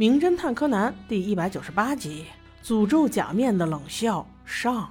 名侦探柯南》第一百九十八集《诅咒假面的冷笑》上。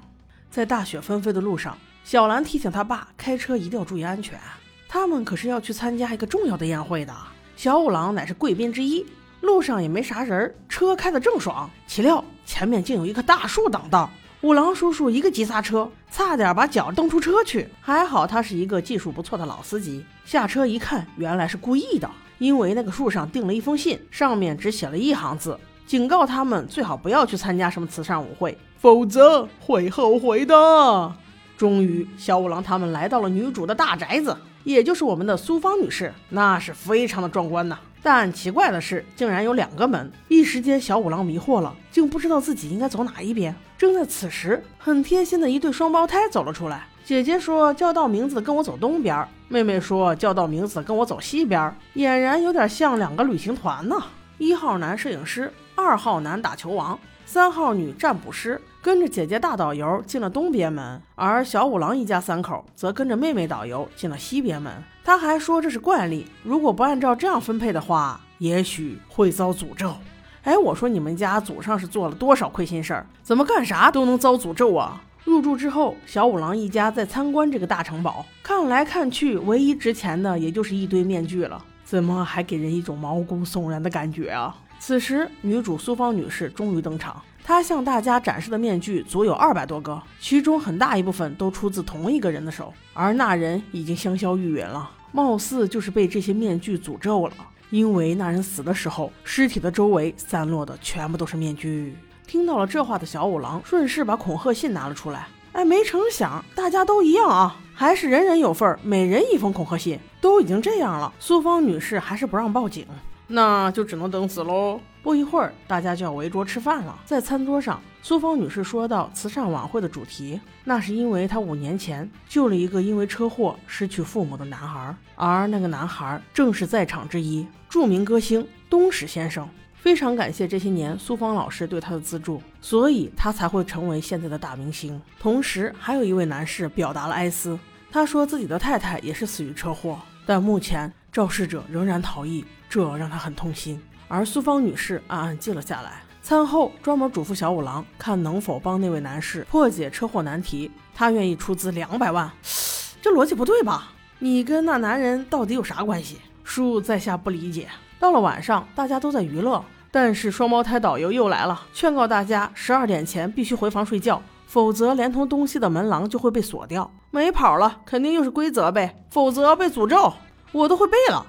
在大雪纷飞的路上，小兰提醒他爸开车一定要注意安全。他们可是要去参加一个重要的宴会的。小五郎乃是贵宾之一，路上也没啥人，车开得正爽，岂料前面竟有一棵大树挡道。五郎叔叔一个急刹车，差点把脚蹬出车去。还好他是一个技术不错的老司机，下车一看，原来是故意的。因为那个树上钉了一封信，上面只写了一行字，警告他们最好不要去参加什么慈善舞会，否则会后悔的。终于，小五郎他们来到了女主的大宅子，也就是我们的苏芳女士，那是非常的壮观呐。但奇怪的是，竟然有两个门。一时间，小五郎迷惑了，竟不知道自己应该走哪一边。正在此时，很贴心的一对双胞胎走了出来。姐姐说叫到名字跟我走东边，妹妹说叫到名字跟我走西边，俨然有点像两个旅行团呢。一号男摄影师，二号男打球王，三号女占卜师，跟着姐姐大导游进了东边门，而小五郎一家三口则跟着妹妹导游进了西边门。他还说这是惯例，如果不按照这样分配的话，也许会遭诅咒。哎，我说你们家祖上是做了多少亏心事儿，怎么干啥都能遭诅咒啊？入住之后，小五郎一家在参观这个大城堡，看来看去，唯一值钱的也就是一堆面具了。怎么还给人一种毛骨悚然的感觉啊？此时，女主苏芳女士终于登场，她向大家展示的面具足有二百多个，其中很大一部分都出自同一个人的手，而那人已经香消玉殒了，貌似就是被这些面具诅咒了。因为那人死的时候，尸体的周围散落的全部都是面具。听到了这话的小五郎，顺势把恐吓信拿了出来。哎，没成想，大家都一样啊，还是人人有份，每人一封恐吓信。都已经这样了，苏芳女士还是不让报警，那就只能等死喽。不一会儿，大家就要围桌吃饭了。在餐桌上，苏芳女士说到慈善晚会的主题，那是因为她五年前救了一个因为车祸失去父母的男孩，而那个男孩正是在场之一，著名歌星东史先生。非常感谢这些年苏芳老师对他的资助，所以他才会成为现在的大明星。同时，还有一位男士表达了哀思，他说自己的太太也是死于车祸，但目前肇事者仍然逃逸，这让他很痛心。而苏芳女士暗暗记了下来，餐后专门嘱咐小五郎看能否帮那位男士破解车祸难题，他愿意出资两百万。这逻辑不对吧？你跟那男人到底有啥关系？恕在下不理解。到了晚上，大家都在娱乐，但是双胞胎导游又来了，劝告大家十二点前必须回房睡觉，否则连同东西的门廊就会被锁掉。没跑了，肯定又是规则呗，否则被诅咒。我都会背了。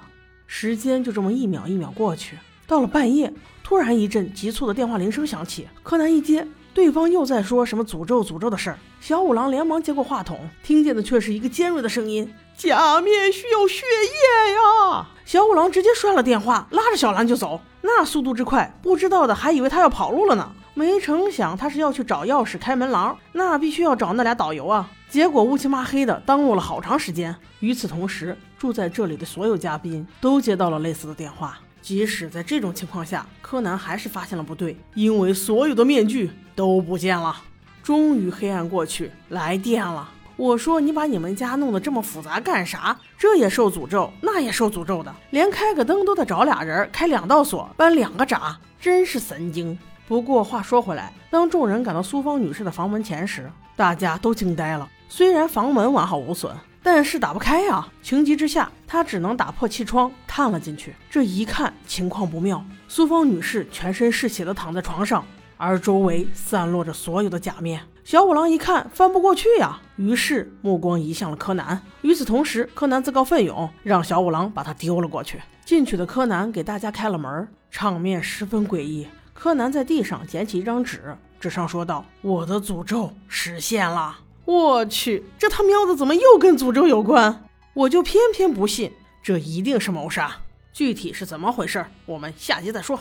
时间就这么一秒一秒过去，到了半夜，突然一阵急促的电话铃声响起，柯南一接，对方又在说什么诅咒诅咒的事儿。小五郎连忙接过话筒，听见的却是一个尖锐的声音。假面需要血液呀！小五郎直接摔了电话，拉着小兰就走。那速度之快，不知道的还以为他要跑路了呢。没成想他是要去找钥匙开门廊，那必须要找那俩导游啊。结果乌漆麻黑的耽误了好长时间。与此同时，住在这里的所有嘉宾都接到了类似的电话。即使在这种情况下，柯南还是发现了不对，因为所有的面具都不见了。终于黑暗过去，来电了。我说你把你们家弄得这么复杂干啥？这也受诅咒，那也受诅咒的，连开个灯都得找俩人开两道锁，搬两个闸，真是神经。不过话说回来，当众人赶到苏芳女士的房门前时，大家都惊呆了。虽然房门完好无损，但是打不开呀。情急之下，他只能打破气窗探了进去。这一看情况不妙，苏芳女士全身是血的躺在床上，而周围散落着所有的假面。小五郎一看翻不过去呀，于是目光移向了柯南。与此同时，柯南自告奋勇，让小五郎把他丢了过去。进去的柯南给大家开了门，场面十分诡异。柯南在地上捡起一张纸，纸上说道：“我的诅咒实现了。”我去，这他喵的怎么又跟诅咒有关？我就偏偏不信，这一定是谋杀。具体是怎么回事，我们下集再说。